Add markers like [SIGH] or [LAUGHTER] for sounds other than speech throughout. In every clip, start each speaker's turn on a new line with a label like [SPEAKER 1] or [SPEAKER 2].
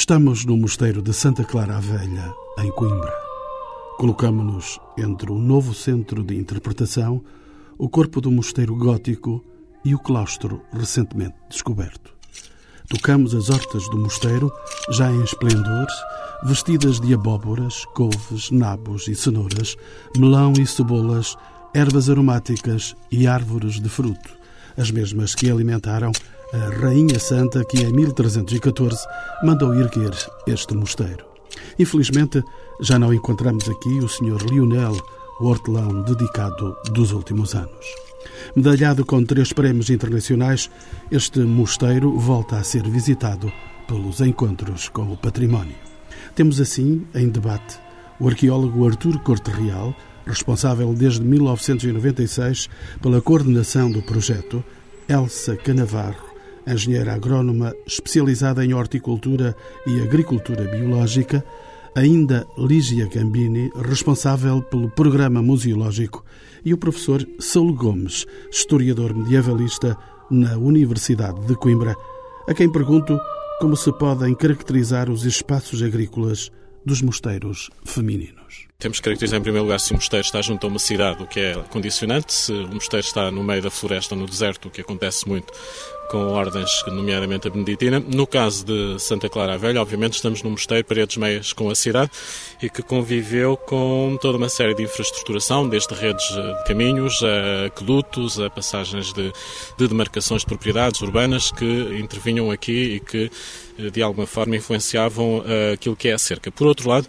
[SPEAKER 1] Estamos no Mosteiro de Santa Clara a Velha, em Coimbra. Colocamos-nos entre o novo centro de interpretação, o corpo do mosteiro gótico e o claustro recentemente descoberto. Tocamos as hortas do mosteiro, já em esplendor, vestidas de abóboras, couves, nabos e cenouras, melão e cebolas, ervas aromáticas e árvores de fruto, as mesmas que alimentaram a Rainha Santa que em 1314 mandou erguer este mosteiro. Infelizmente, já não encontramos aqui o Sr. Lionel, o hortelão dedicado dos últimos anos. Medalhado com três prémios internacionais, este mosteiro volta a ser visitado pelos encontros com o património. Temos assim em debate o arqueólogo Artur Corte Real, responsável desde 1996 pela coordenação do projeto, Elsa Canavarro, engenheira agrónoma especializada em horticultura e agricultura biológica, ainda Lígia Gambini, responsável pelo programa museológico, e o professor Saulo Gomes, historiador medievalista na Universidade de Coimbra, a quem pergunto como se podem caracterizar os espaços agrícolas dos mosteiros femininos.
[SPEAKER 2] Temos que caracterizar, em primeiro lugar, se o mosteiro está junto a uma cidade, o que é condicionante, se o mosteiro está no meio da floresta ou no deserto, o que acontece muito com ordens, nomeadamente a beneditina. No caso de Santa Clara a Velha, obviamente estamos num mosteiro, paredes meias com a cidade, e que conviveu com toda uma série de infraestruturação, desde redes de caminhos, a aquedutos, a passagens de, de demarcações de propriedades urbanas que intervinham aqui e que, de alguma forma, influenciavam uh, aquilo que é a cerca. Por outro lado,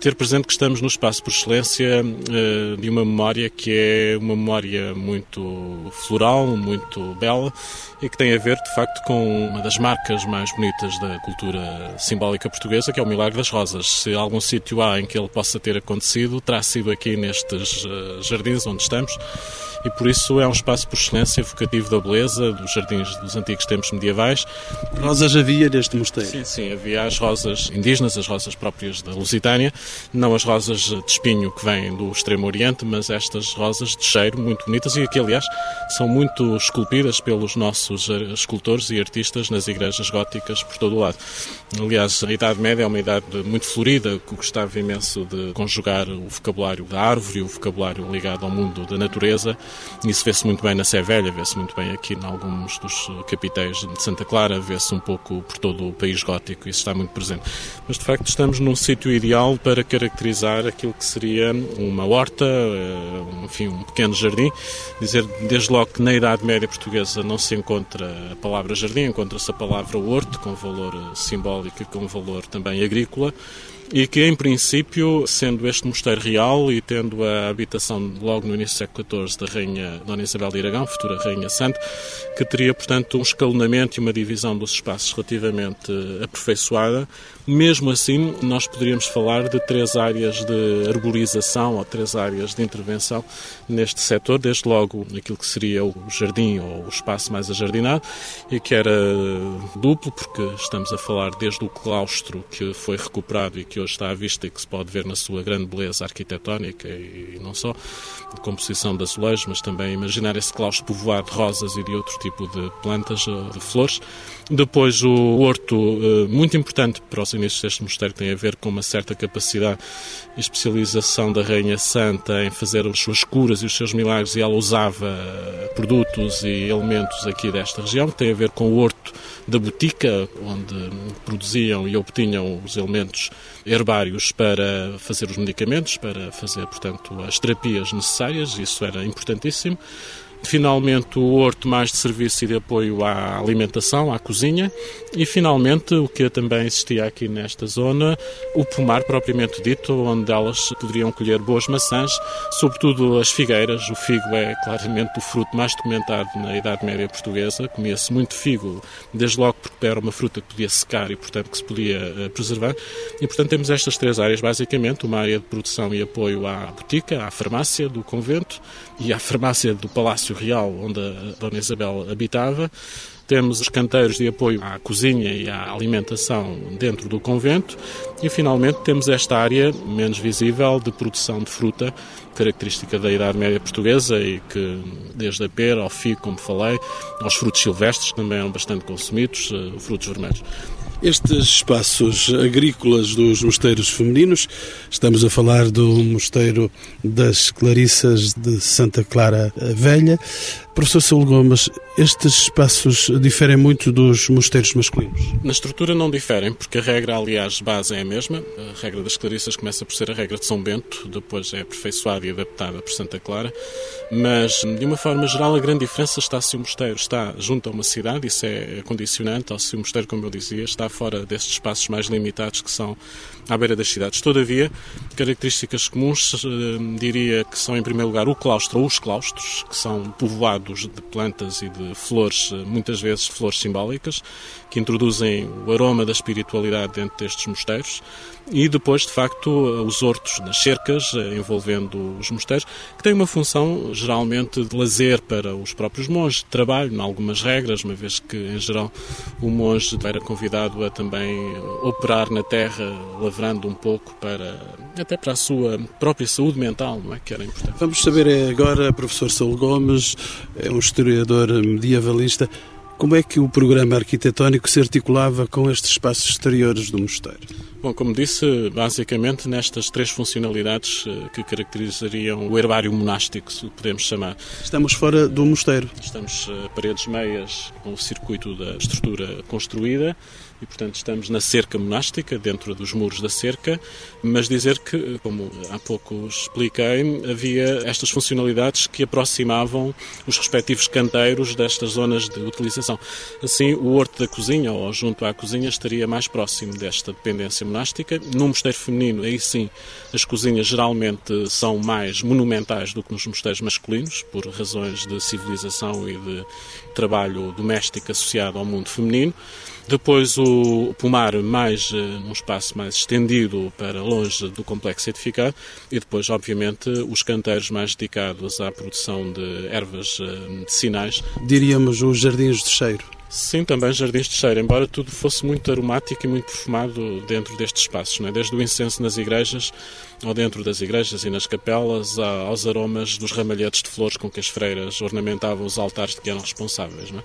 [SPEAKER 2] ter presente que estamos no espaço por excelência uh, de uma memória que é uma memória muito floral, muito bela e que tem a ver, de facto, com uma das marcas mais bonitas da cultura simbólica portuguesa, que é o Milagre das Rosas. Se algum sítio há em que ele possa ter acontecido, terá sido aqui nestes jardins onde estamos e por isso é um espaço por excelência evocativo da beleza, dos jardins dos antigos tempos medievais.
[SPEAKER 1] Rosas havia neste mosteiro?
[SPEAKER 2] Sim, sim, havia as rosas indígenas, as rosas próprias da Lusitânia, não as rosas de espinho que vêm do Extremo Oriente, mas estas rosas de cheiro muito bonitas e que, aliás, são muito esculpidas pelos nossos escultores e artistas nas igrejas góticas por todo o lado. Aliás, a Idade Média é uma idade muito florida, que gostava imenso de conjugar o vocabulário da árvore, o vocabulário ligado ao mundo da natureza, isso vê-se muito bem na Sé Velha, vê-se muito bem aqui em alguns dos capitéis de Santa Clara, vê-se um pouco por todo o país gótico, isso está muito presente. Mas de facto estamos num sítio ideal para caracterizar aquilo que seria uma horta, eh, enfim, um pequeno jardim. Dizer desde logo que na Idade Média Portuguesa não se encontra a palavra jardim, encontra-se a palavra horto, com valor simbólico e com valor também agrícola e que, em princípio, sendo este mosteiro real e tendo a habitação logo no início do século XIV da Rainha Dona Isabel de Iragão, futura Rainha Santa, que teria, portanto, um escalonamento e uma divisão dos espaços relativamente aperfeiçoada, mesmo assim, nós poderíamos falar de três áreas de arborização ou três áreas de intervenção neste setor, desde logo aquilo que seria o jardim ou o espaço mais ajardinado, e que era duplo, porque estamos a falar desde o claustro que foi recuperado e que hoje está à vista e que se pode ver na sua grande beleza arquitetónica e não só, de composição de azulejos, mas também imaginar esse claustro povoado de rosas e de outro tipo de plantas, de flores. Depois o horto, eh, muito importante para os inícios deste mosteiro, tem a ver com uma certa capacidade e especialização da Rainha Santa em fazer as suas curas e os seus milagres, e ela usava produtos e elementos aqui desta região, que tem a ver com o horto da botica, onde produziam e obtinham os elementos herbários para fazer os medicamentos, para fazer, portanto, as terapias necessárias, isso era importantíssimo. Finalmente, o horto mais de serviço e de apoio à alimentação, à cozinha. E, finalmente, o que também existia aqui nesta zona, o pomar propriamente dito, onde elas poderiam colher boas maçãs, sobretudo as figueiras. O figo é claramente o fruto mais documentado na Idade Média portuguesa. Comia-se muito figo, desde logo porque era uma fruta que podia secar e, portanto, que se podia eh, preservar. E, portanto, temos estas três áreas, basicamente: uma área de produção e apoio à botica, à farmácia do convento e à farmácia do Palácio Real, onde a Dona Isabel habitava. Temos os canteiros de apoio à cozinha e à alimentação dentro do convento. E, finalmente, temos esta área menos visível de produção de fruta, característica da Idade Média Portuguesa e que, desde a pera ao figo, como falei, aos frutos silvestres, que também eram bastante consumidos, uh, frutos vermelhos.
[SPEAKER 1] Estes espaços agrícolas dos mosteiros femininos, estamos a falar do mosteiro das Clarissas de Santa Clara Velha. Professor Saúl Gomes, estes espaços diferem muito dos mosteiros masculinos?
[SPEAKER 2] Na estrutura não diferem, porque a regra, aliás, base é a mesma. A regra das Clarissas começa por ser a regra de São Bento, depois é aperfeiçoada e adaptada por Santa Clara, mas, de uma forma geral, a grande diferença está se o mosteiro está junto a uma cidade, isso é condicionante, ou se o mosteiro, como eu dizia, está fora destes espaços mais limitados que são à beira das cidades. Todavia, características comuns, eh, diria que são, em primeiro lugar, o claustro ou os claustros, que são povoados de plantas e de flores, eh, muitas vezes flores simbólicas, que introduzem o aroma da espiritualidade dentro destes mosteiros. E depois, de facto, os hortos das cercas eh, envolvendo os mosteiros, que têm uma função geralmente de lazer para os próprios monges, de trabalho, em algumas regras, uma vez que, em geral, o monge era convidado a também operar na terra, lavrando um pouco para até para a sua própria saúde mental, não é? que era importante.
[SPEAKER 1] Vamos saber agora, professor Saul Gomes, é um historiador medievalista, como é que o programa arquitetónico se articulava com estes espaços exteriores do mosteiro?
[SPEAKER 2] Bom, como disse, basicamente nestas três funcionalidades eh, que caracterizariam o herbário monástico, se podemos chamar.
[SPEAKER 1] Estamos fora do mosteiro.
[SPEAKER 2] Estamos a eh, paredes meias com o circuito da estrutura construída e, portanto, estamos na cerca monástica, dentro dos muros da cerca, mas dizer que, como há pouco expliquei, havia estas funcionalidades que aproximavam os respectivos canteiros destas zonas de utilização. Assim, o horto da cozinha, ou junto à cozinha, estaria mais próximo desta dependência monástica. No mosteiro feminino, aí sim, as cozinhas geralmente são mais monumentais do que nos mosteiros masculinos, por razões de civilização e de trabalho doméstico associado ao mundo feminino. Depois o pomar mais eh, num espaço mais estendido para longe do complexo edificado e depois, obviamente, os canteiros mais dedicados à produção de ervas eh, medicinais.
[SPEAKER 1] Diríamos os jardins de cheiro.
[SPEAKER 2] Sim, também jardins de cheiro, embora tudo fosse muito aromático e muito perfumado dentro destes espaços, é? desde o incenso nas igrejas, ou dentro das igrejas e nas capelas, aos aromas dos ramalhetes de flores com que as freiras ornamentavam os altares de que eram responsáveis. Não é?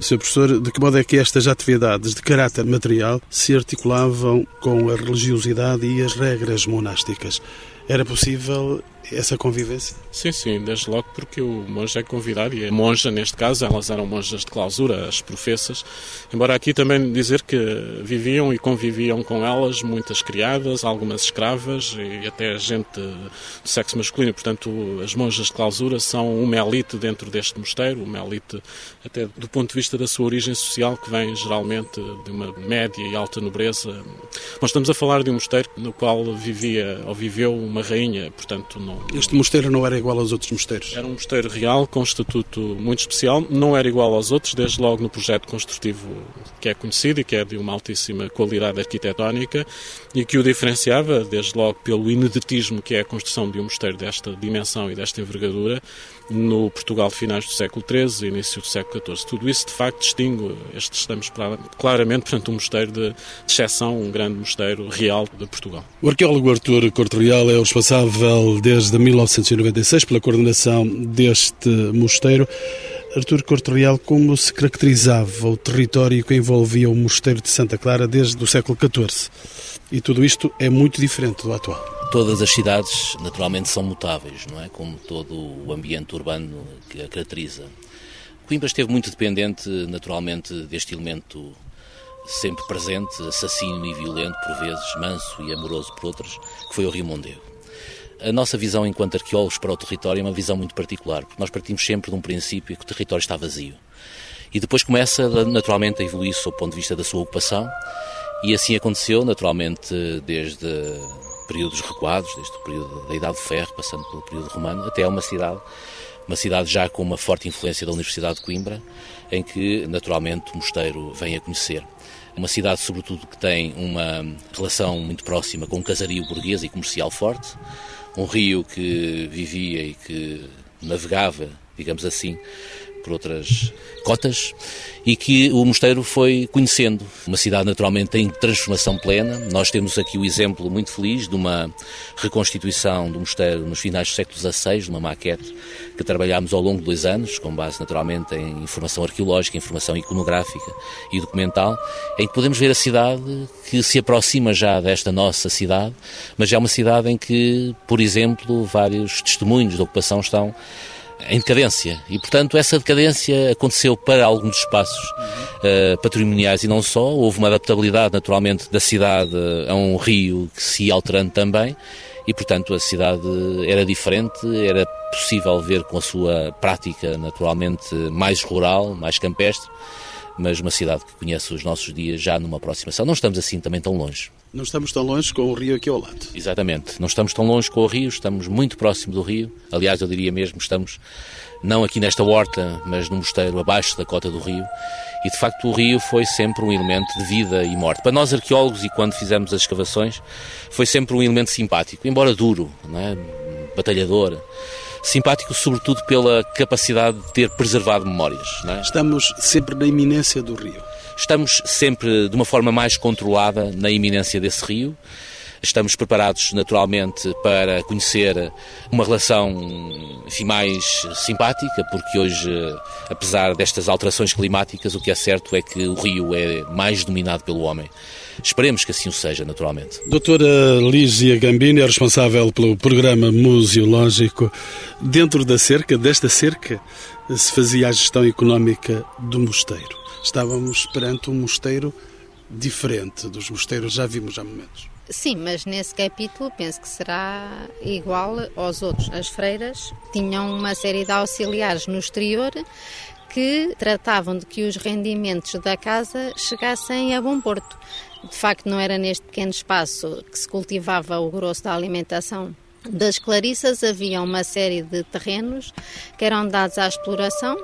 [SPEAKER 1] Sr. Professor, de que modo é que estas atividades de caráter material se articulavam com a religiosidade e as regras monásticas? Era possível essa convivência?
[SPEAKER 2] Sim, sim, desde logo porque o monge é convidado e a monja, neste caso, elas eram monjas de clausura, as professas. Embora aqui também dizer que viviam e conviviam com elas muitas criadas, algumas escravas e até gente do sexo masculino. Portanto, as monjas de clausura são uma elite dentro deste mosteiro, uma elite até do ponto de vista da sua origem social, que vem geralmente de uma média e alta nobreza. Nós estamos a falar de um mosteiro no qual vivia ou viveu uma rainha, portanto, não
[SPEAKER 1] este mosteiro não era igual aos outros mosteiros?
[SPEAKER 2] Era um mosteiro real, com um estatuto muito especial. Não era igual aos outros, desde logo no projeto construtivo que é conhecido e que é de uma altíssima qualidade arquitetónica e que o diferenciava, desde logo, pelo ineditismo que é a construção de um mosteiro desta dimensão e desta envergadura no Portugal finais do século XIII e início do século XIV. Tudo isso, de facto, distingue este, estamos claramente perante um mosteiro de exceção, um grande mosteiro real de Portugal.
[SPEAKER 1] O arqueólogo Artur Corte Real é o responsável desde 1996 pela coordenação deste mosteiro. Artur Corte Real, como se caracterizava o território que envolvia o mosteiro de Santa Clara desde o século XIV? E tudo isto é muito diferente do atual.
[SPEAKER 3] Todas as cidades, naturalmente, são mutáveis, não é? Como todo o ambiente urbano que a caracteriza. Coimbra esteve muito dependente, naturalmente, deste elemento sempre presente, assassino e violento por vezes, manso e amoroso por outras, que foi o Rio Mondego. A nossa visão enquanto arqueólogos para o território é uma visão muito particular, porque nós partimos sempre de um princípio que o território está vazio. E depois começa naturalmente a evoluir sob o ponto de vista da sua ocupação e assim aconteceu, naturalmente, desde períodos recuados, desde o período da Idade do Ferro, passando pelo período romano, até uma cidade, uma cidade já com uma forte influência da Universidade de Coimbra, em que, naturalmente, o mosteiro vem a conhecer. Uma cidade, sobretudo, que tem uma relação muito próxima com um casario burguês e comercial forte, um rio que vivia e que navegava, digamos assim, por outras cotas, e que o mosteiro foi conhecendo. Uma cidade naturalmente em transformação plena. Nós temos aqui o exemplo muito feliz de uma reconstituição do mosteiro nos finais do século XVI, uma maquete que trabalhámos ao longo de dois anos, com base naturalmente em informação arqueológica, informação iconográfica e documental, em que podemos ver a cidade que se aproxima já desta nossa cidade, mas é uma cidade em que, por exemplo, vários testemunhos da ocupação estão em decadência. E, portanto, essa decadência aconteceu para alguns espaços uh, patrimoniais e não só. Houve uma adaptabilidade, naturalmente, da cidade a um rio que se ia alterando também. E, portanto, a cidade era diferente, era possível ver com a sua prática, naturalmente, mais rural, mais campestre, mas uma cidade que conhece os nossos dias já numa aproximação. Não estamos assim também tão longe.
[SPEAKER 1] Não estamos tão longe com o rio aqui ao lado.
[SPEAKER 3] Exatamente. Não estamos tão longe com o rio, estamos muito próximo do rio. Aliás, eu diria mesmo, estamos não aqui nesta horta, mas no mosteiro abaixo da cota do rio. E de facto o rio foi sempre um elemento de vida e morte. Para nós arqueólogos e quando fizemos as escavações, foi sempre um elemento simpático, embora duro, não é? batalhador simpático sobretudo pela capacidade de ter preservado memórias. É?
[SPEAKER 1] Estamos sempre na iminência do rio.
[SPEAKER 3] Estamos sempre de uma forma mais controlada na iminência desse rio. Estamos preparados, naturalmente, para conhecer uma relação enfim, mais simpática, porque hoje, apesar destas alterações climáticas, o que é certo é que o rio é mais dominado pelo homem. Esperemos que assim o seja, naturalmente.
[SPEAKER 1] Doutora Lígia Gambini é responsável pelo programa museológico. Dentro da cerca, desta cerca, se fazia a gestão económica do mosteiro. Estávamos perante um mosteiro diferente dos mosteiros, já vimos há momentos.
[SPEAKER 4] Sim, mas nesse capítulo penso que será igual aos outros. As freiras tinham uma série de auxiliares no exterior que tratavam de que os rendimentos da casa chegassem a bom porto. De facto, não era neste pequeno espaço que se cultivava o grosso da alimentação das Clarissas, havia uma série de terrenos que eram dados à exploração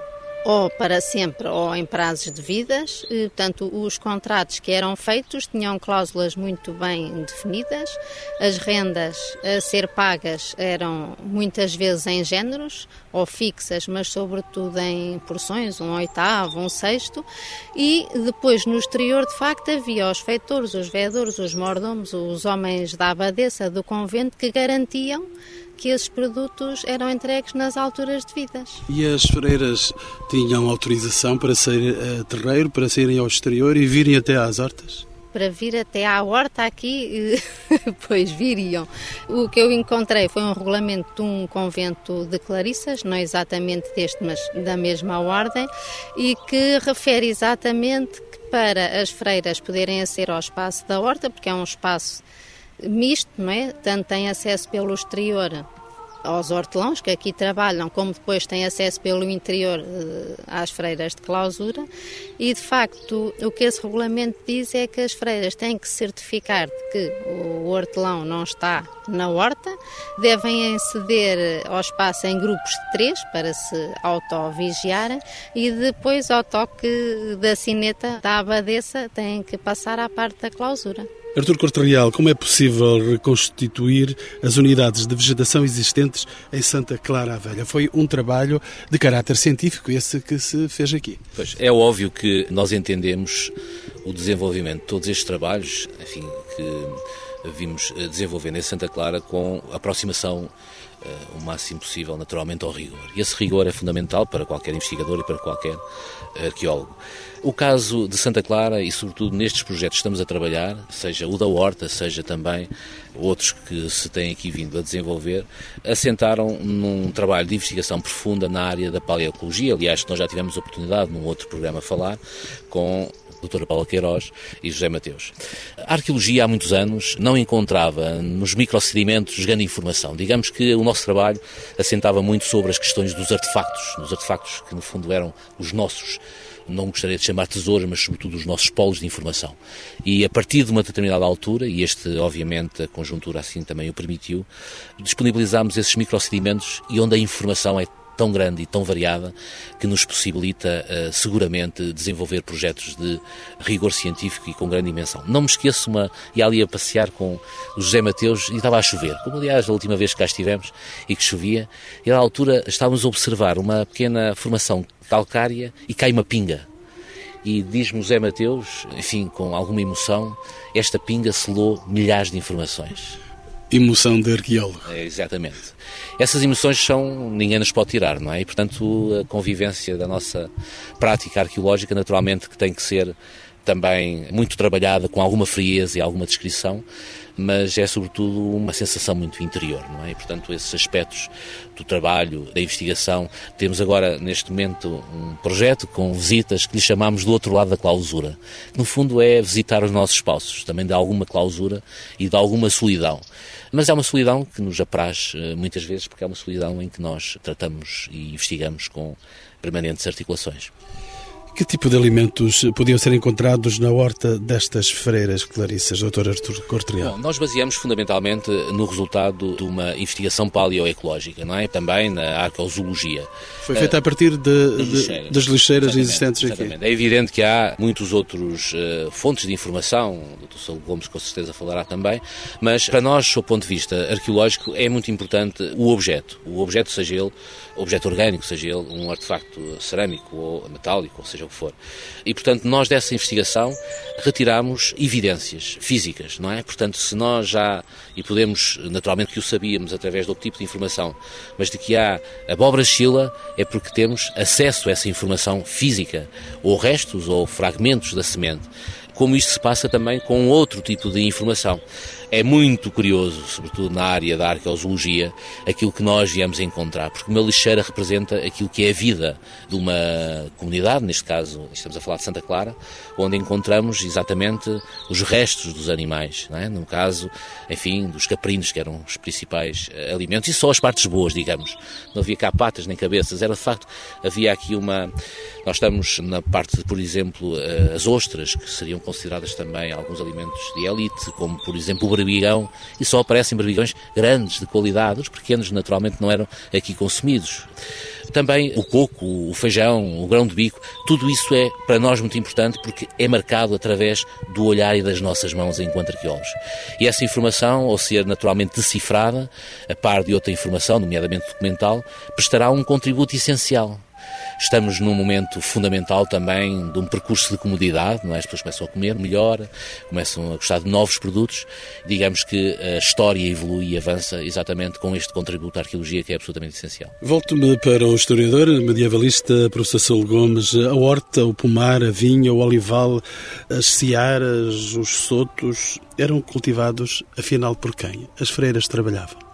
[SPEAKER 4] ou para sempre ou em prazos de vidas. Portanto, os contratos que eram feitos tinham cláusulas muito bem definidas. As rendas a ser pagas eram muitas vezes em géneros ou fixas, mas sobretudo em porções, um oitavo, um sexto. E depois no exterior, de facto, havia os feitores, os vedores, os mordomos, os homens da abadesa do convento que garantiam que esses produtos eram entregues nas alturas devidas.
[SPEAKER 1] E as freiras tinham autorização para sair a terreiro, para saírem ao exterior e virem até às hortas?
[SPEAKER 4] para vir até à horta aqui, [LAUGHS] pois viriam. O que eu encontrei foi um regulamento de um convento de Clarissas, não exatamente deste, mas da mesma ordem, e que refere exatamente que para as freiras poderem aceder ao espaço da horta, porque é um espaço misto, não é? Tanto tem acesso pelo exterior aos hortelãos que aqui trabalham, como depois têm acesso pelo interior eh, às freiras de clausura. E de facto, o que esse regulamento diz é que as freiras têm que certificar de que o hortelão não está na horta, devem ceder ao espaço em grupos de três para se auto-vigiarem e depois, ao toque da sineta da abadesa, têm que passar à parte da clausura.
[SPEAKER 1] Artur Corte Real, como é possível reconstituir as unidades de vegetação existentes em Santa Clara a Velha? Foi um trabalho de caráter científico esse que se fez aqui.
[SPEAKER 3] Pois, é óbvio que nós entendemos o desenvolvimento de todos estes trabalhos, enfim, que vimos desenvolvendo em Santa Clara com aproximação uh, o máximo possível, naturalmente, ao rigor. E esse rigor é fundamental para qualquer investigador e para qualquer arqueólogo. O caso de Santa Clara e, sobretudo, nestes projetos que estamos a trabalhar, seja o da Horta, seja também outros que se têm aqui vindo a desenvolver, assentaram num trabalho de investigação profunda na área da paleoecologia. Aliás, nós já tivemos oportunidade num outro programa a falar com doutora Paula Queiroz e José Mateus. A arqueologia há muitos anos não encontrava nos microsedimentos grande informação. Digamos que o nosso trabalho assentava muito sobre as questões dos artefactos, dos artefactos que no fundo eram os nossos não gostaria de chamar tesouros, mas sobretudo os nossos polos de informação. E a partir de uma determinada altura, e este, obviamente, a conjuntura assim também o permitiu, disponibilizámos esses microsedimentos e onde a informação é tão grande e tão variada que nos possibilita uh, seguramente desenvolver projetos de rigor científico e com grande dimensão. Não me esqueço, uma, ia ali a passear com o José Mateus e estava a chover, como aliás a última vez que cá estivemos e que chovia, e à altura estávamos a observar uma pequena formação calcária e cai uma pinga. E diz-me José Mateus, enfim, com alguma emoção, esta pinga selou milhares de informações.
[SPEAKER 1] Emoção de arqueólogo.
[SPEAKER 3] É, exatamente. Essas emoções são, ninguém nos pode tirar, não é? E, portanto, a convivência da nossa prática arqueológica, naturalmente, que tem que ser também muito trabalhada, com alguma frieza e alguma descrição, mas é sobretudo uma sensação muito interior, não é? E, portanto, esses aspectos do trabalho, da investigação. Temos agora, neste momento, um projeto com visitas que lhe chamamos do outro lado da clausura. No fundo, é visitar os nossos espaços, também de alguma clausura e de alguma solidão. Mas é uma solidão que nos apraz eh, muitas vezes, porque é uma solidão em que nós tratamos e investigamos com permanentes articulações.
[SPEAKER 1] Que tipo de alimentos podiam ser encontrados na horta destas freiras clarissas, Dr. Artur Cortrial?
[SPEAKER 3] Bom, nós baseamos fundamentalmente no resultado de uma investigação paleoecológica, não é? Também na arqueozoologia.
[SPEAKER 1] Foi feita a partir de, das lixeiras, das lixeiras existentes
[SPEAKER 3] exatamente.
[SPEAKER 1] aqui.
[SPEAKER 3] É evidente que há muitos outros uh, fontes de informação, o Dr. Saúl Gomes com certeza falará também, mas para nós, do ponto de vista arqueológico, é muito importante o objeto. O objeto, seja ele objeto orgânico, seja ele um artefacto cerâmico ou metálico, ou seja o que for. E, portanto, nós dessa investigação retiramos evidências físicas, não é? Portanto, se nós já, e podemos, naturalmente que o sabíamos através do tipo de informação, mas de que há abóbora chila, é porque temos acesso a essa informação física, ou restos ou fragmentos da semente como isto se passa também com outro tipo de informação. É muito curioso, sobretudo na área da arqueologia, aquilo que nós viemos encontrar, porque uma lixeira representa aquilo que é a vida de uma comunidade, neste caso estamos a falar de Santa Clara, onde encontramos exatamente os restos dos animais, é? no caso, enfim, dos caprinos, que eram os principais uh, alimentos, e só as partes boas, digamos. Não havia cá patas nem cabeças, era de facto, havia aqui uma. Nós estamos na parte, por exemplo, uh, as ostras, que seriam consideradas também alguns alimentos de elite, como por exemplo o berbigão, e só aparecem berbigões grandes, de qualidade, os pequenos naturalmente não eram aqui consumidos. Também o coco, o feijão, o grão de bico, tudo isso é para nós muito importante porque é marcado através do olhar e das nossas mãos enquanto arqueólogos. E essa informação, ao ser naturalmente decifrada, a par de outra informação, nomeadamente documental, prestará um contributo essencial Estamos num momento fundamental também de um percurso de comodidade, não é? As pessoas começam a comer melhor, começam a gostar de novos produtos. Digamos que a história evolui e avança exatamente com este contributo à arqueologia que é absolutamente essencial.
[SPEAKER 1] Volto-me para o historiador medievalista professor Saúl Gomes. A horta, o pomar, a vinha, o olival, as searas, os sotos eram cultivados afinal por quem? As freiras trabalhavam.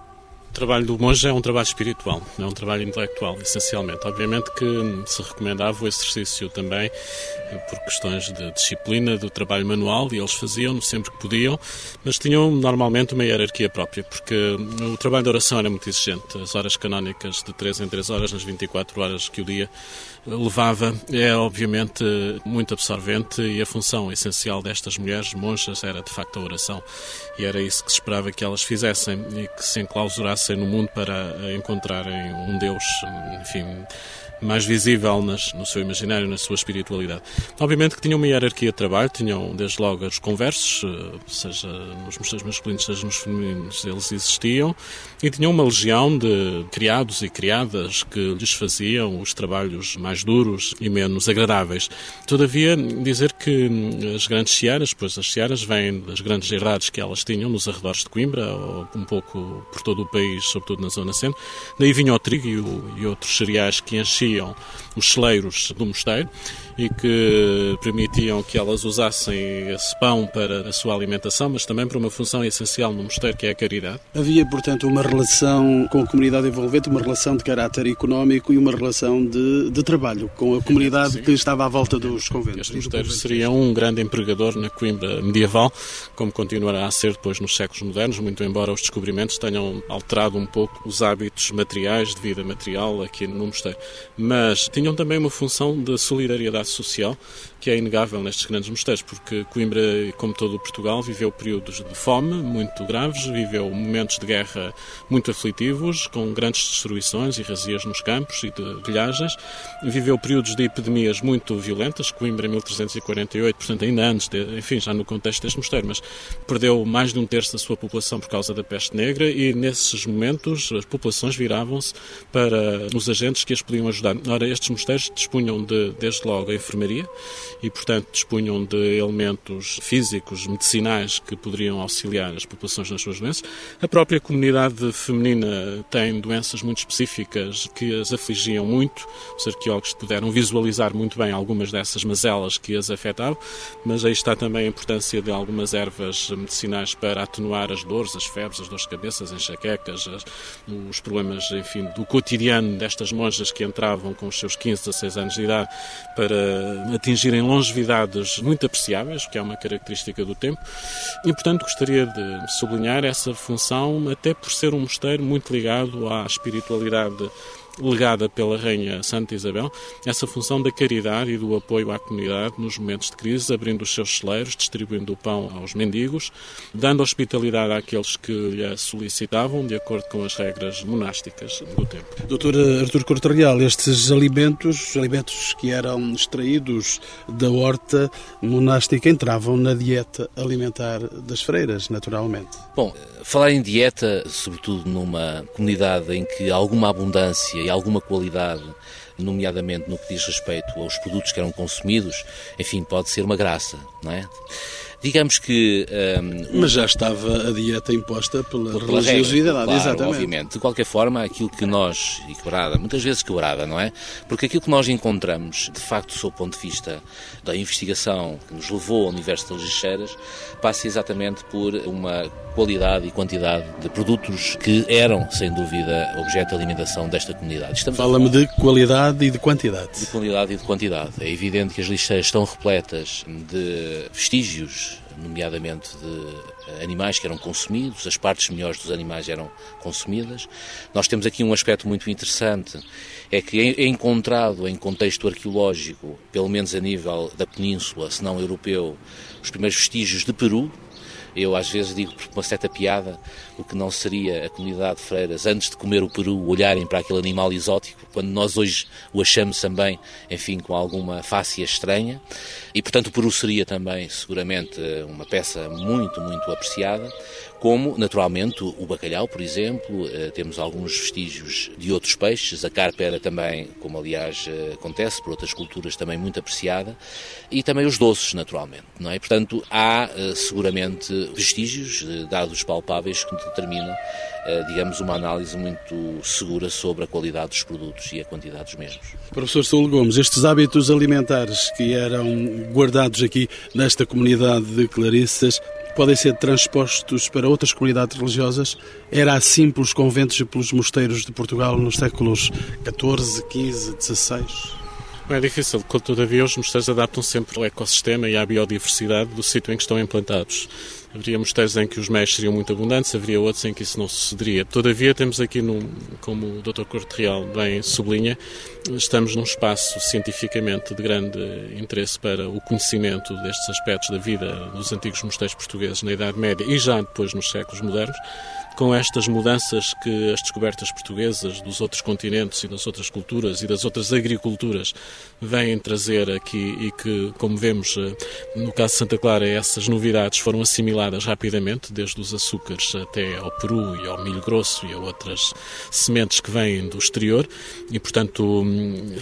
[SPEAKER 2] O trabalho do monge é um trabalho espiritual, é um trabalho intelectual, essencialmente. Obviamente que se recomendava o exercício também eh, por questões de disciplina, do trabalho manual, e eles faziam sempre que podiam, mas tinham normalmente uma hierarquia própria, porque o trabalho de oração era muito exigente. As horas canónicas de 3 em 3 horas, nas 24 horas que o dia levava, é obviamente muito absorvente e a função essencial destas mulheres monjas era de facto a oração. E era isso que se esperava que elas fizessem e que se enclausurassem no mundo para encontrarem um Deus, enfim, mais visível nas, no seu imaginário, na sua espiritualidade. Obviamente que tinham uma hierarquia de trabalho, tinham desde logo os conversos, eh, seja nos mosteiros masculinos, seja nos femininos, eles existiam, e tinham uma legião de criados e criadas que lhes faziam os trabalhos mais duros e menos agradáveis. Todavia, dizer que as grandes searas, pois as searas vêm das grandes herdades que elas tinham nos arredores de Coimbra, ou um pouco por todo o país, sobretudo na zona centro, daí vinha o trigo e, o, e outros cereais que enchiam os celeiros do mosteiro e que permitiam que elas usassem esse pão para a sua alimentação, mas também para uma função essencial no mosteiro, que é a caridade.
[SPEAKER 1] Havia, portanto, uma relação com a comunidade envolvente, uma relação de caráter económico e uma relação de, de trabalho com a comunidade Sim. que estava à volta dos conventos.
[SPEAKER 2] Este mosteiro seria um grande empregador na Coimbra medieval, como continuará a ser depois nos séculos modernos, muito embora os descobrimentos tenham alterado um pouco os hábitos materiais de vida material aqui no mosteiro. Mas tinham também uma função de solidariedade social que é inegável nestes grandes mosteiros, porque Coimbra, como todo Portugal, viveu períodos de fome muito graves, viveu momentos de guerra muito aflitivos, com grandes destruições e razias nos campos e de pilhagens, viveu períodos de epidemias muito violentas, Coimbra em 1348, portanto ainda antes, de, enfim, já no contexto deste mosteiro, mas perdeu mais de um terço da sua população por causa da peste negra e nesses momentos as populações viravam-se para os agentes que as podiam ajudar. Ora, estes mosteiros dispunham de, desde logo, a enfermaria e, portanto, dispunham de elementos físicos, medicinais, que poderiam auxiliar as populações nas suas doenças. A própria comunidade feminina tem doenças muito específicas que as afligiam muito. Os arqueólogos puderam visualizar muito bem algumas dessas mazelas que as afetavam, mas aí está também a importância de algumas ervas medicinais para atenuar as dores, as febres, as dores de cabeça, as enxaquecas, os problemas, enfim, do cotidiano destas monjas que entravam com os seus 15, 16 anos de idade para atingirem longevidades muito apreciáveis, que é uma característica do tempo, e portanto gostaria de sublinhar essa função, até por ser um mosteiro muito ligado à espiritualidade legada pela Rainha Santa Isabel, essa função da caridade e do apoio à comunidade nos momentos de crise, abrindo os seus celeiros, distribuindo o pão aos mendigos, dando hospitalidade àqueles que lhe solicitavam, de acordo com as regras monásticas do tempo.
[SPEAKER 1] Doutor Artur Corte Real, estes alimentos, alimentos que eram extraídos da horta monástica, entravam na dieta alimentar das freiras, naturalmente.
[SPEAKER 3] Bom, falar em dieta, sobretudo numa comunidade em que há alguma abundância e alguma qualidade, nomeadamente no que diz respeito aos produtos que eram consumidos, enfim, pode ser uma graça, não é? Digamos que.
[SPEAKER 1] Um, Mas já estava a dieta imposta pela, pela religiosidade,
[SPEAKER 3] regra, claro,
[SPEAKER 1] exatamente.
[SPEAKER 3] Obviamente. De qualquer forma, aquilo que nós. e quebrada, muitas vezes quebrada, não é? Porque aquilo que nós encontramos, de facto, sob o ponto de vista da investigação que nos levou ao universo das lixeiras, passa exatamente por uma qualidade e quantidade de produtos que eram, sem dúvida, objeto de alimentação desta comunidade.
[SPEAKER 1] Fala-me de qualidade e de quantidade.
[SPEAKER 3] De qualidade e de quantidade. É evidente que as lixeiras estão repletas de vestígios, nomeadamente de animais que eram consumidos, as partes melhores dos animais eram consumidas. Nós temos aqui um aspecto muito interessante, é que é encontrado em contexto arqueológico, pelo menos a nível da península, se não europeu, os primeiros vestígios de Peru, eu às vezes digo por uma certa piada o que não seria a comunidade de freiras antes de comer o peru olharem para aquele animal exótico, quando nós hoje o achamos também, enfim, com alguma fácia estranha. E portanto o peru seria também seguramente uma peça muito, muito apreciada como, naturalmente, o bacalhau, por exemplo, eh, temos alguns vestígios de outros peixes, a carpa era também, como aliás eh, acontece por outras culturas, também muito apreciada, e também os doces, naturalmente, não é? Portanto, há eh, seguramente vestígios, dados palpáveis, que determinam, digamos, uma análise muito segura sobre a qualidade dos produtos e a quantidade dos mesmos.
[SPEAKER 1] Professor Saúl Gomes, estes hábitos alimentares que eram guardados aqui nesta comunidade de Clarissas podem ser transpostos para outras comunidades religiosas. Era assim pelos conventos e pelos mosteiros de Portugal nos séculos XIV, XV, XVI?
[SPEAKER 2] É difícil, todavia os mosteiros adaptam sempre ao ecossistema e à biodiversidade do sítio em que estão implantados. Haveria mosteiros em que os meios seriam muito abundantes, haveria outros em que isso não sucederia. Todavia, temos aqui, num, como o Dr. Corte Real bem sublinha, estamos num espaço cientificamente de grande interesse para o conhecimento destes aspectos da vida dos antigos mosteiros portugueses na Idade Média e já depois nos séculos modernos com estas mudanças que as descobertas portuguesas dos outros continentes e das outras culturas e das outras agriculturas vêm trazer aqui e que, como vemos eh, no caso de Santa Clara, essas novidades foram assimiladas rapidamente, desde os açúcares até ao peru e ao milho grosso e a outras sementes que vêm do exterior. E, portanto, hum,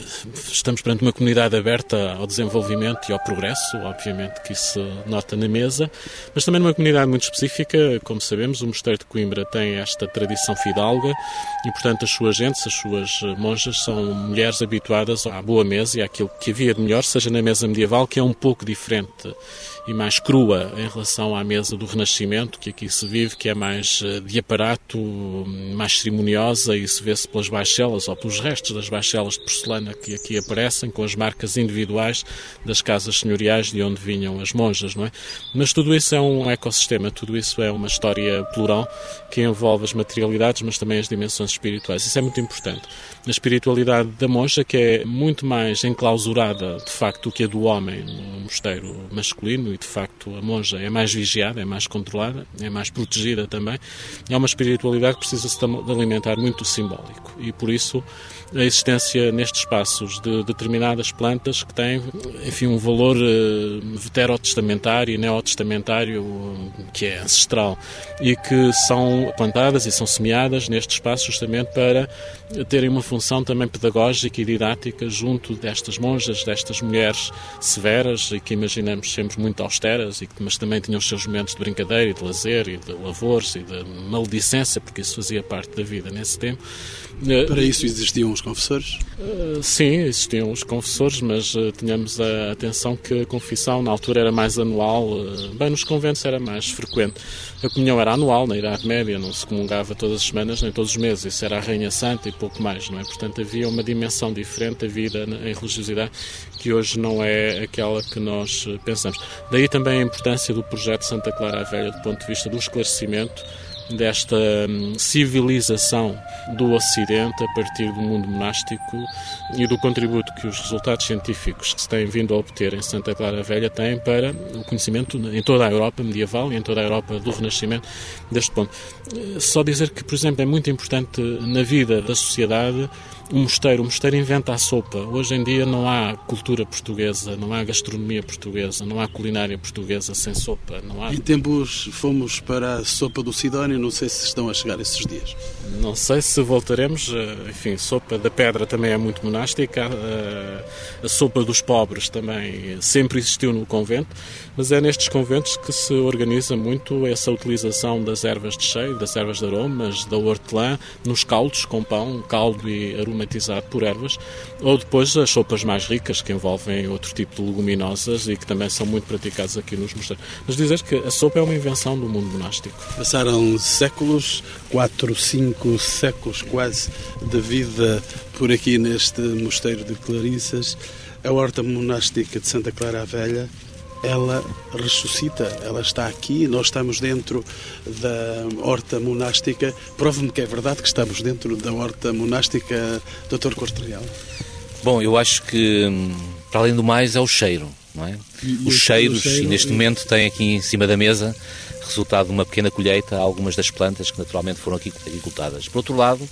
[SPEAKER 2] estamos perante uma comunidade aberta ao desenvolvimento e ao progresso, obviamente que isso nota na mesa, mas também numa comunidade muito específica, como sabemos, o Mosteiro de Coimbra tem esta tradição fidalga e, portanto, as suas gentes, as suas monjas, são mulheres habituadas à boa mesa e àquilo que havia de melhor, seja na mesa medieval, que é um pouco diferente e mais crua em relação à mesa do Renascimento, que aqui se vive, que é mais eh, de aparato, mais cerimoniosa e se vê-se pelas baixelas ou pelos restos das baixelas de porcelana que aqui aparecem, com as marcas individuais das casas senhoriais de onde vinham as monjas, não é? Mas tudo isso é um ecossistema, tudo isso é uma história plural que envolve as materialidades, mas também as dimensões espirituais. Isso é muito importante. A espiritualidade da monja, que é muito mais enclausurada, de facto, do que a do homem no mosteiro masculino, e de facto a monja é mais vigiada, é mais controlada, é mais protegida também. É uma espiritualidade que precisa-se de alimentar muito simbólico. E por isso a existência nestes espaços de determinadas plantas que têm, enfim, um valor uh, veterotestamentário e neotestamentário uh, que é ancestral e que são plantadas e são semeadas nestes espaços justamente para terem uma função também pedagógica e didática junto destas monjas, destas mulheres severas e que imaginamos sempre muito austeras, e que, mas também tinham os seus momentos de brincadeira e de lazer e de lavores e de maledicência, porque isso fazia parte da vida nesse tempo.
[SPEAKER 1] Eh, para isso existiam os confessores?
[SPEAKER 2] Uh, sim, existiam os confessores, mas uh, tínhamos a atenção que a confissão na altura era mais anual, bem nos conventos era mais frequente. A comunhão era anual, na Idade Média, não se comungava todas as semanas nem todos os meses, isso era a Rainha Santa e pouco mais, não é? Portanto, havia uma dimensão diferente da vida em religiosidade que hoje não é aquela que nós pensamos. Daí também a importância do projeto Santa Clara Velha do ponto de vista do esclarecimento desta hum, civilização do Ocidente a partir do mundo monástico e do contributo que os resultados científicos que se têm vindo a obter em Santa Clara Velha têm para o conhecimento em toda a Europa medieval e em toda a Europa do Renascimento deste ponto. Só dizer que, por exemplo, é muito importante na vida da sociedade um mosteiro. O mosteiro inventa a sopa. Hoje em dia não há cultura portuguesa, não há gastronomia portuguesa, não há culinária portuguesa sem sopa. Não há...
[SPEAKER 1] Em tempos fomos para a sopa do Sidónio, não sei se estão a chegar esses dias.
[SPEAKER 2] Não sei se voltaremos. Eh, enfim, sopa da pedra também é muito monástica. Eh, a sopa dos pobres também sempre existiu no convento, mas é nestes conventos que se organiza muito essa utilização das ervas de cheio, das ervas de aromas, da hortelã, nos caldos com pão, caldo e por ervas, ou depois as sopas mais ricas que envolvem outro tipo de leguminosas e que também são muito praticadas aqui nos mosteiros. Mas dizer que a sopa é uma invenção do mundo monástico.
[SPEAKER 1] Passaram séculos, quatro, cinco séculos quase, de vida por aqui neste mosteiro de Clarissas. A horta monástica de Santa Clara a Velha ela ressuscita, ela está aqui, nós estamos dentro da horta monástica. Prove-me que é verdade que estamos dentro da horta monástica, Dr. Corte Real.
[SPEAKER 3] Bom, eu acho que, para além do mais, é o cheiro, não é? E, Os cheiros, cheiro, e neste e... momento tem aqui em cima da mesa, resultado de uma pequena colheita, algumas das plantas que naturalmente foram aqui agricultadas. Por outro lado,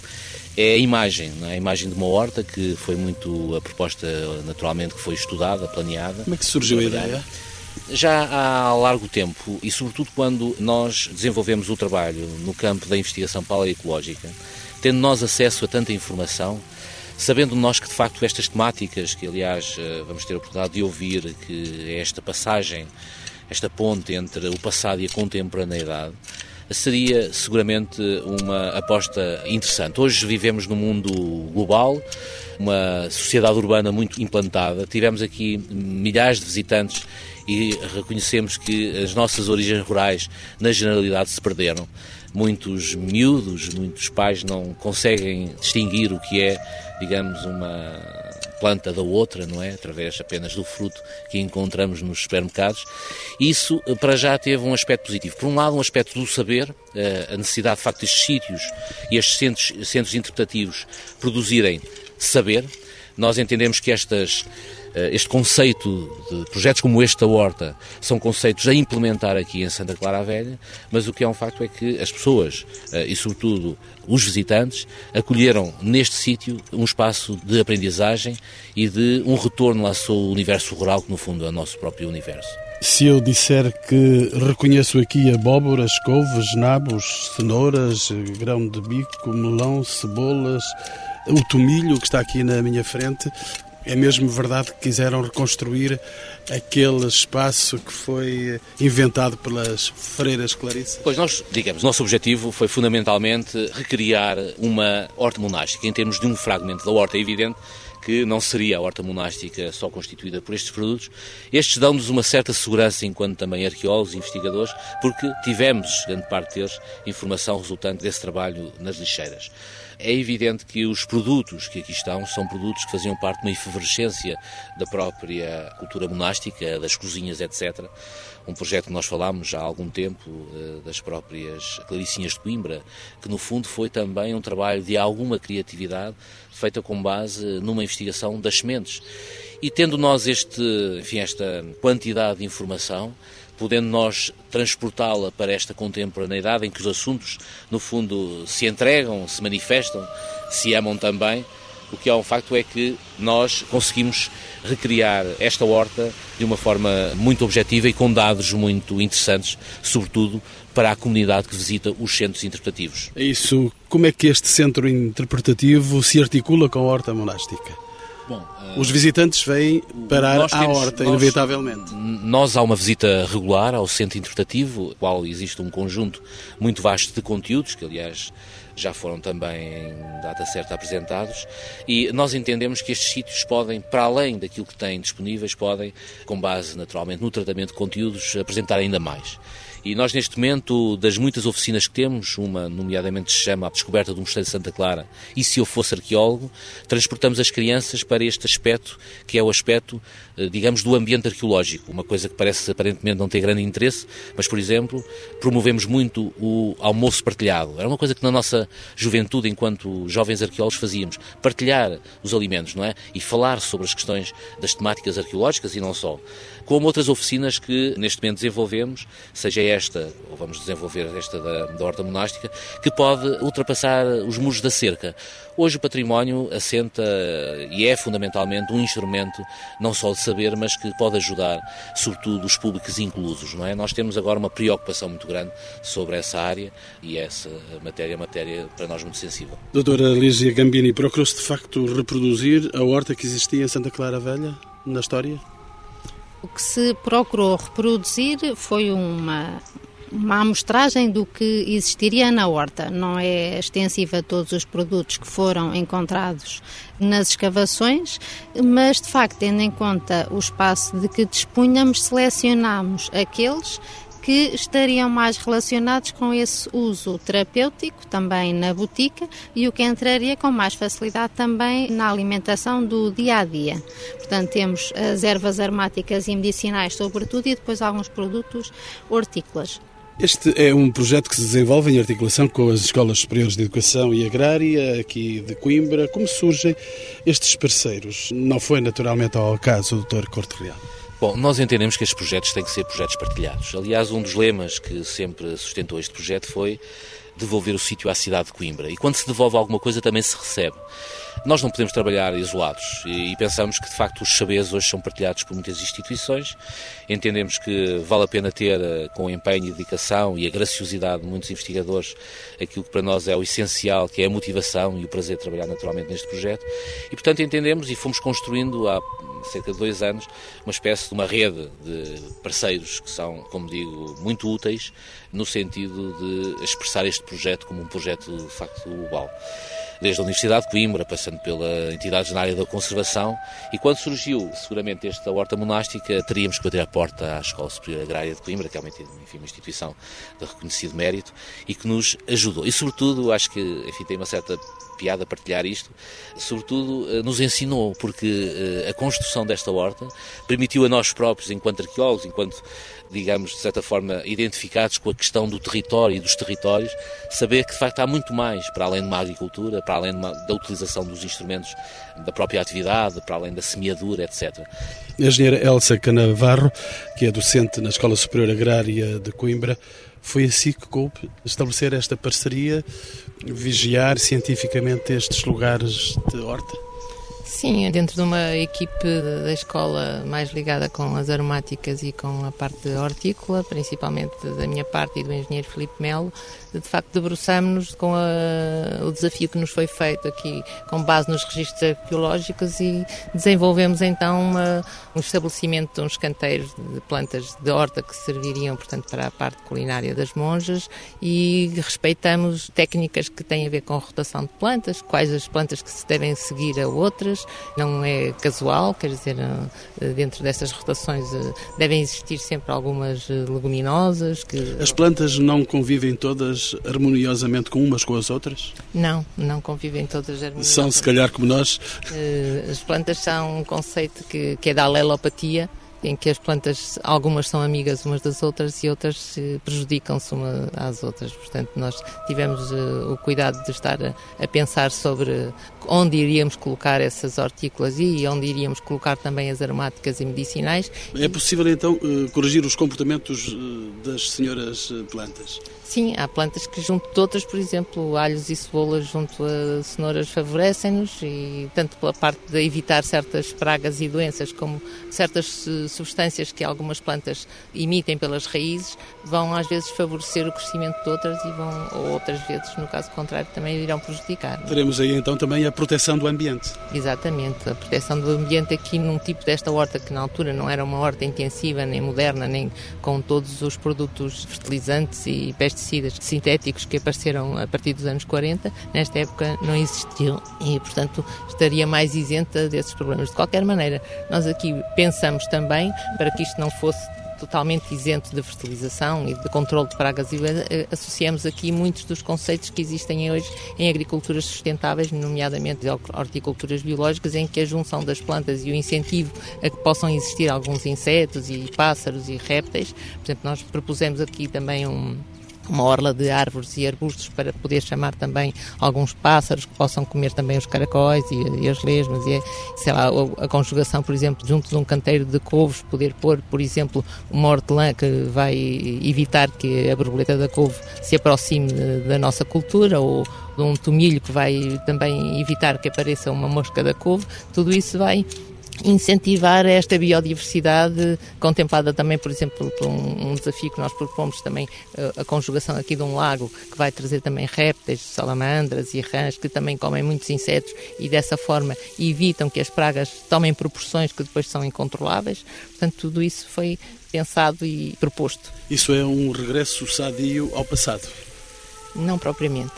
[SPEAKER 3] é a imagem, é? a imagem de uma horta que foi muito a proposta, naturalmente, que foi estudada, planeada.
[SPEAKER 1] Como é que surgiu a ideia?
[SPEAKER 3] Já há largo tempo, e sobretudo quando nós desenvolvemos o trabalho no campo da investigação paleoecológica, tendo nós acesso a tanta informação, sabendo nós que de facto estas temáticas, que aliás eh, vamos ter a oportunidade de ouvir, que é esta passagem, esta ponte entre o passado e a contemporaneidade, seria seguramente uma aposta interessante. Hoje vivemos num mundo global, uma sociedade urbana muito implantada. Tivemos aqui milhares de visitantes e reconhecemos que as nossas origens rurais, na generalidade, se perderam. Muitos miúdos, muitos pais não conseguem distinguir o que é, digamos, uma planta da outra, não é? Através apenas do fruto que encontramos nos supermercados. Isso, para já, teve um aspecto positivo. Por um lado, um aspecto do saber, eh, a necessidade, de facto, destes sítios e estes centros, centros interpretativos produzirem saber. Nós entendemos que estas eh, este conceito de projetos como este da Horta são conceitos a implementar aqui em Santa Clara a Velha, mas o que é um facto é que as pessoas, eh, e sobretudo os visitantes, acolheram neste sítio um espaço de aprendizagem e de um retorno ao seu universo rural, que no fundo é o nosso próprio universo.
[SPEAKER 1] Se eu disser que reconheço aqui abóboras, couves, nabos, cenouras, grão de bico, melão, cebolas, o tomilho que está aqui na minha frente, é mesmo verdade que quiseram reconstruir aquele espaço que foi inventado pelas freiras Clarice?
[SPEAKER 3] Pois nós, digamos, nosso objetivo foi fundamentalmente recriar uma horta monástica em termos de um fragmento da horta. É evidente que não seria a horta monástica só constituída por estes produtos. Estes dão-nos uma certa segurança enquanto também arqueólogos e investigadores, porque tivemos, grande parte deles, informação resultante desse trabalho nas lixeiras. É evidente que os produtos que aqui estão são produtos que faziam parte de uma efervescência da própria cultura monástica, das cozinhas, etc. Um projeto que nós falámos já há algum tempo, eh, das próprias Claricinhas de Coimbra, que no fundo foi também um trabalho de alguma criatividade feita com base numa investigação das sementes. E tendo nós este, enfim, esta quantidade de informação, podendo nós transportá-la para esta contemporaneidade em que os assuntos, no fundo, se entregam, se manifestam, se amam também, o que é um facto é que nós conseguimos recriar esta horta de uma forma muito objetiva e com dados muito interessantes, sobretudo para a comunidade que visita os centros interpretativos.
[SPEAKER 1] É isso. Como é que este centro interpretativo se articula com a horta monástica? Bom, Os visitantes vêm parar à horta, nós, inevitavelmente.
[SPEAKER 3] Nós há uma visita regular ao centro interpretativo, qual existe um conjunto muito vasto de conteúdos, que aliás já foram também em data certa apresentados, e nós entendemos que estes sítios podem, para além daquilo que têm disponíveis, podem, com base naturalmente no tratamento de conteúdos, apresentar ainda mais. E nós, neste momento, das muitas oficinas que temos, uma, nomeadamente, se chama A Descoberta do Mosteiro de Santa Clara, e se eu fosse arqueólogo, transportamos as crianças para este aspecto, que é o aspecto, eh, digamos, do ambiente arqueológico. Uma coisa que parece aparentemente não ter grande interesse, mas, por exemplo, promovemos muito o almoço partilhado. Era uma coisa que na nossa juventude, enquanto jovens arqueólogos, fazíamos. Partilhar os alimentos, não é? E falar sobre as questões das temáticas arqueológicas e não só como outras oficinas que neste momento desenvolvemos, seja esta, ou vamos desenvolver esta da, da horta monástica, que pode ultrapassar os muros da cerca. Hoje o património assenta e é fundamentalmente um instrumento não só de saber, mas que pode ajudar, sobretudo, os públicos inclusos, não é? Nós temos agora uma preocupação muito grande sobre essa área e essa matéria é matéria para nós muito sensível.
[SPEAKER 1] Doutora Lígia Gambini, procurou-se de facto reproduzir a horta que existia em Santa Clara Velha na história?
[SPEAKER 4] O que se procurou reproduzir foi uma, uma amostragem do que existiria na horta. Não é extensiva a todos os produtos que foram encontrados nas escavações, mas de facto, tendo em conta o espaço de que dispunhamos, selecionamos aqueles que estariam mais relacionados com esse uso terapêutico também na botica e o que entraria com mais facilidade também na alimentação do dia a dia. Portanto, temos as ervas aromáticas e medicinais, sobretudo, e depois alguns produtos hortícolas.
[SPEAKER 1] Este é um projeto que se desenvolve em articulação com as Escolas Superiores de Educação e Agrária, aqui de Coimbra. Como surgem estes parceiros? Não foi naturalmente ao caso do Dr. Corte Real?
[SPEAKER 3] Bom, nós entendemos que estes projetos têm que ser projetos partilhados. Aliás, um dos lemas que sempre sustentou este projeto foi devolver o sítio à cidade de Coimbra. E quando se devolve alguma coisa também se recebe. Nós não podemos trabalhar isolados e pensamos que de facto os saberes hoje são partilhados por muitas instituições. Entendemos que vale a pena ter, eh, com empenho e dedicação e a graciosidade de muitos investigadores, aquilo que para nós é o essencial, que é a motivação e o prazer de trabalhar naturalmente neste projeto. E portanto entendemos e fomos construindo há cerca de dois anos, uma espécie de uma rede de parceiros que são, como digo, muito úteis no sentido de expressar este projeto como um projeto de facto global desde a Universidade de Coimbra, passando pela entidades na área da conservação. E quando surgiu, seguramente, esta horta monástica, teríamos que bater a porta à Escola Superior Agrária de Coimbra, que é uma, enfim, uma instituição de reconhecido mérito e que nos ajudou. E, sobretudo, acho que enfim, tem uma certa piada partilhar isto, sobretudo eh, nos ensinou, porque eh, a construção desta horta permitiu a nós próprios, enquanto arqueólogos, enquanto digamos, de certa forma, identificados com a questão do território e dos territórios, saber que de facto há muito mais para além de uma agricultura, para além uma, da utilização dos instrumentos da própria atividade, para além da semeadura, etc.
[SPEAKER 1] A engenheira Elsa Canavarro, que é docente na Escola Superior Agrária de Coimbra, foi assim que coube estabelecer esta parceria, vigiar cientificamente estes lugares de horta?
[SPEAKER 5] Sim, dentro de uma equipe da escola mais ligada com as aromáticas e com a parte hortícola, principalmente da minha parte e do engenheiro Filipe Melo, de facto debruçamos-nos com a, o desafio que nos foi feito aqui com base nos registros arqueológicos e desenvolvemos então uma, um estabelecimento uns canteiros de plantas de horta que serviriam, portanto, para a parte culinária das monjas e respeitamos técnicas que têm a ver com rotação de plantas, quais as plantas que se devem seguir a outras, não é casual, quer dizer, eh, dentro dessas rotações eh, devem existir sempre algumas eh, leguminosas. Que...
[SPEAKER 1] As plantas não convivem todas harmoniosamente com umas com as outras?
[SPEAKER 5] Não, não convivem todas harmoniosamente.
[SPEAKER 1] São, se calhar, como nós?
[SPEAKER 5] As plantas são um conceito que, que é da alelopatia, em que as plantas, algumas são amigas umas das outras e outras prejudicam-se umas às outras. Portanto, nós tivemos uh, o cuidado de estar a, pensar sobre onde iríamos colocar essas hortícolas e onde iríamos colocar também as aromáticas e medicinais.
[SPEAKER 1] É possível então uh, corrigir os comportamentos das senhoras plantas?
[SPEAKER 5] Sim, há plantas que junto de outras, por exemplo, alhos e cebolas junto a cenouras favorecem-nos e tanto pela parte de evitar certas pragas e doenças como certas substâncias que algumas plantas emitem pelas raízes vão às vezes favorecer o crescimento de outras e vão, ou outras vezes, no caso contrário, também irão prejudicar.
[SPEAKER 1] Teremos aí então também a proteção do ambiente.
[SPEAKER 5] Exatamente, a proteção do ambiente aqui num tipo desta horta que na altura não era uma horta intensiva, nem moderna, nem com todos os produtos fertilizantes e pesticidas sintéticos que apareceram a partir dos anos 40, nesta época não existiam e, portanto, estaria mais isenta desses problemas. De qualquer maneira, nós aqui pensamos também também, para que isto não fosse totalmente isento de fertilização e de controle de pragas e eh, associamos aqui muitos dos conceitos que existem hoje em agriculturas sustentáveis, nomeadamente horticulturas biológicas, em que a junção das plantas e o incentivo a que possam existir alguns insetos e pássaros e répteis. Por exemplo, nós propusemos aqui também um uma orla de árvores e arbustos para poder chamar também alguns pássaros que possam comer também os caracóis e, e as lesmas e, sei lá, a, a, conjugação, por exemplo, junto de um canteiro de couves, poder pôr, por exemplo, uma hortelã que vai evitar que a borboleta da couve se aproxime da nossa cultura ou de um tomilho que vai também evitar que apareça uma mosca da couve, tudo isso vai incentivar esta biodiversidade, contemplada também, por exemplo, por um, um desafio que nós propomos também, a, eh, a conjugação aqui de um lago, que vai trazer também répteis, salamandras e rãs, que também comem muitos insetos e dessa forma evitam que as pragas tomem proporções que depois são incontroláveis. Portanto, tudo isso foi pensado e proposto.
[SPEAKER 1] Isso é um regresso sadio ao passado?
[SPEAKER 5] Não propriamente.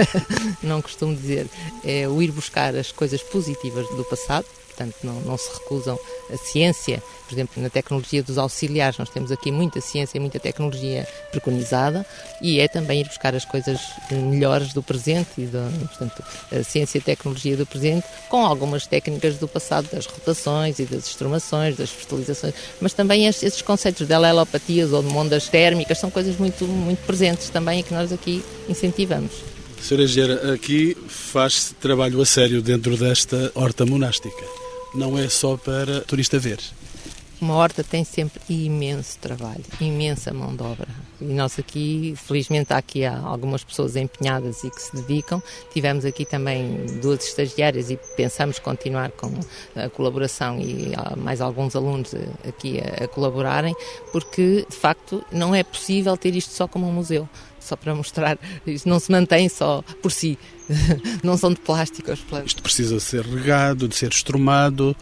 [SPEAKER 5] [LAUGHS] não costumo dizer. É o ir buscar as coisas positivas do passado portanto não, não se recusam a ciência, por exemplo, na tecnologia dos auxiliares, nós temos aqui muita ciência e muita tecnologia preconizada e é também ir buscar as coisas melhores do presente e, do, portanto, a ciência e a tecnologia do presente com algumas técnicas do passado, das rotações e das extrumações, das fertilizações, mas também esses conceitos de alelopatias ou de mondas térmicas são coisas muito, muito presentes também e que nós aqui incentivamos.
[SPEAKER 1] Sra. Gera, aqui faz-se trabalho a sério dentro desta horta monástica não é só para turista ver.
[SPEAKER 5] Uma horta tem sempre imenso trabalho, imensa mão de obra. E nós aqui, felizmente, há aqui algumas pessoas empenhadas e que se dedicam. Tivemos aqui também duas estagiárias e pensamos continuar com a colaboração e mais alguns alunos aqui a, a colaborarem, porque, de facto, não é possível ter isto só como um museu só para mostrar, isto não se mantém só por si, [LAUGHS] não são de plástico as plantas.
[SPEAKER 1] Isto precisa ser regado, de ser estrumado,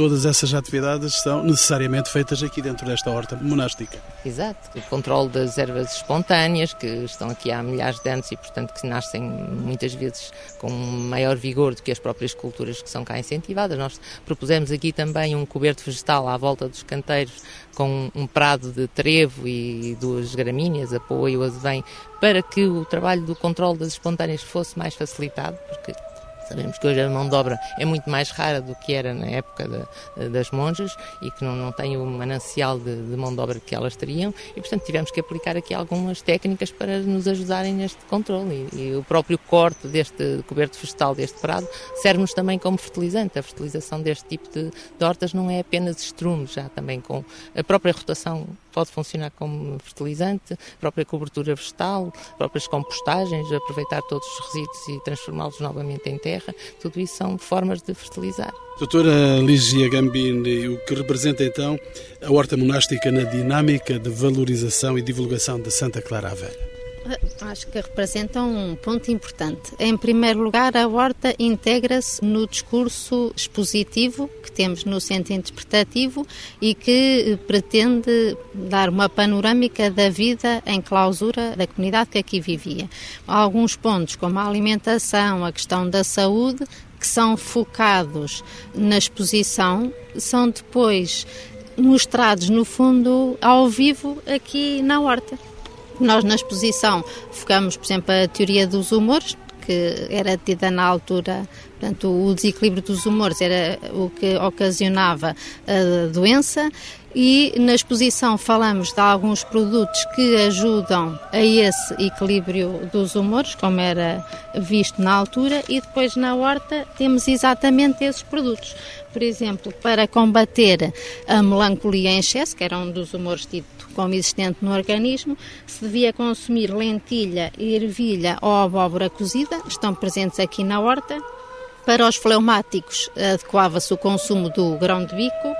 [SPEAKER 1] todas essas atividades são necessariamente feitas aqui dentro desta horta monástica.
[SPEAKER 5] Exato. O controle das ervas espontâneas, que estão aqui há milhares de anos e, portanto, que nascem muitas vezes com maior vigor do que as próprias culturas que são cá incentivadas. Nós propusemos aqui também um coberto vegetal à volta dos canteiros com um prado de trevo e duas gramíneas, apoio, azevém, para que o trabalho do controle das espontâneas fosse mais facilitado, porque Sabemos que hoje a mão de obra é muito mais rara do que era na época de, das monjas e que não, não tem o manancial de, de, mão de obra que elas teriam e, portanto, tivemos que aplicar aqui algumas técnicas para nos ajudarem neste controle. E, e o próprio corte deste coberto vegetal deste prado serve-nos também como fertilizante. A fertilização deste tipo de, de hortas não é apenas estrume, já também com a própria rotação pode funcionar como fertilizante, própria cobertura vegetal, próprias compostagens, aproveitar todos os resíduos e transformá-los novamente em terra, tudo isso são formas de fertilizar.
[SPEAKER 1] Doutora Ligia Gambini, o que representa então a horta monástica na dinâmica de valorização e divulgação de Santa Clara a Velha?
[SPEAKER 4] Acho que representam um ponto importante. Em primeiro lugar, a horta integra-se no discurso expositivo que temos no centro interpretativo e que pretende dar uma panorâmica da vida em clausura da comunidade que aqui vivia. Alguns pontos, como a alimentação, a questão da saúde, que são focados na exposição, são depois mostrados, no fundo, ao vivo aqui na horta. Nós, na exposição, focamos, por exemplo, a teoria dos humores, que era tida na altura, portanto, o desequilíbrio dos humores era o que ocasionava a doença e na exposição falamos de alguns produtos que ajudam a esse equilíbrio dos humores, como era visto na altura, e depois na horta temos exatamente esses produtos. Por exemplo, para combater a melancolia em excesso, que era um dos humores tido como existente no organismo, se devia consumir lentilha, ervilha ou abóbora cozida, estão presentes aqui na horta. Para os fleumáticos, adequava-se o consumo do grão de bico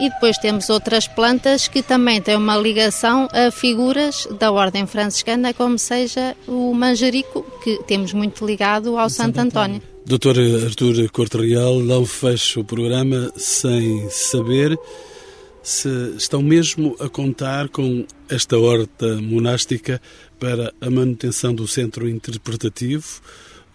[SPEAKER 4] e depois temos outras plantas que também têm uma ligação a figuras da ordem franciscana, como seja o manjerico, que temos muito ligado ao Santo, Santo António.
[SPEAKER 1] Doutor Artur Corte Real, não fecho o programa sem saber se estão mesmo a contar com esta horta monástica para a manutenção do centro interpretativo,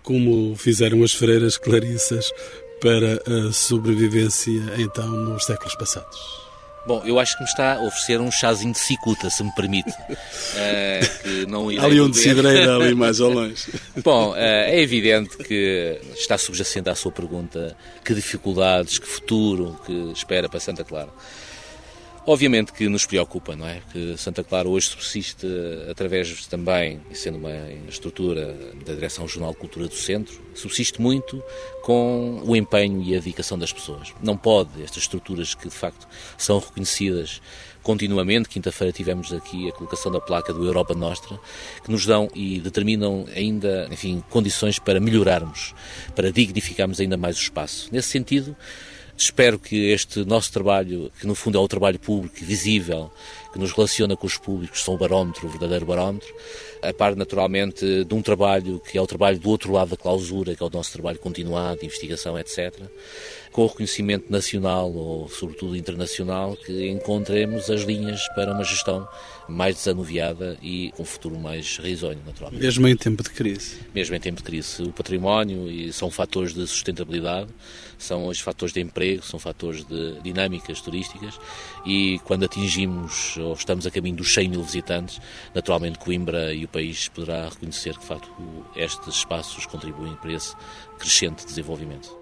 [SPEAKER 1] como fizeram as freiras clarissas para a sobrevivência então nos séculos passados.
[SPEAKER 3] Bom, eu acho que me está a oferecer um chazinho de cicuta, se me permite. uh, [LAUGHS]
[SPEAKER 1] que não ali onde se ali [LAUGHS] mais ao longe.
[SPEAKER 3] Bom, uh, é evidente que está subjacente à sua pergunta que dificuldades, que futuro que espera para Santa Clara. Obviamente que nos preocupa, não é? Que Santa Clara hoje subsiste através também, sendo uma estrutura da Direção Jornal Cultura do Centro, subsiste muito com o empenho e a dedicação das pessoas. Não pode, estas estruturas que de facto são reconhecidas continuamente, quinta-feira tivemos aqui a colocação da placa do Europa Nostra, que nos dão e determinam ainda, enfim, condições para melhorarmos, para dignificarmos ainda mais o espaço. Nesse sentido, Espero que este nosso trabalho, que no fundo é o trabalho público visível, que nos relaciona com os públicos, são o barómetro, o verdadeiro barómetro, a par naturalmente de um trabalho que é o trabalho do outro lado da clausura, que é o nosso trabalho continuado, de investigação, etc., com o reconhecimento nacional ou sobretudo internacional, que encontremos as linhas para uma gestão mais desanuviada e com um futuro mais risonho, naturalmente.
[SPEAKER 1] Mesmo em tempo de crise.
[SPEAKER 3] Mesmo em tempo de crise. O património e são fatores de sustentabilidade, são os fatores de emprego, são fatores de dinâmicas turísticas e quando atingimos ou estamos a caminho dos 100 mil visitantes, naturalmente Coimbra e o país poderá reconhecer que, de facto, estes espaços contribuem para esse crescente desenvolvimento.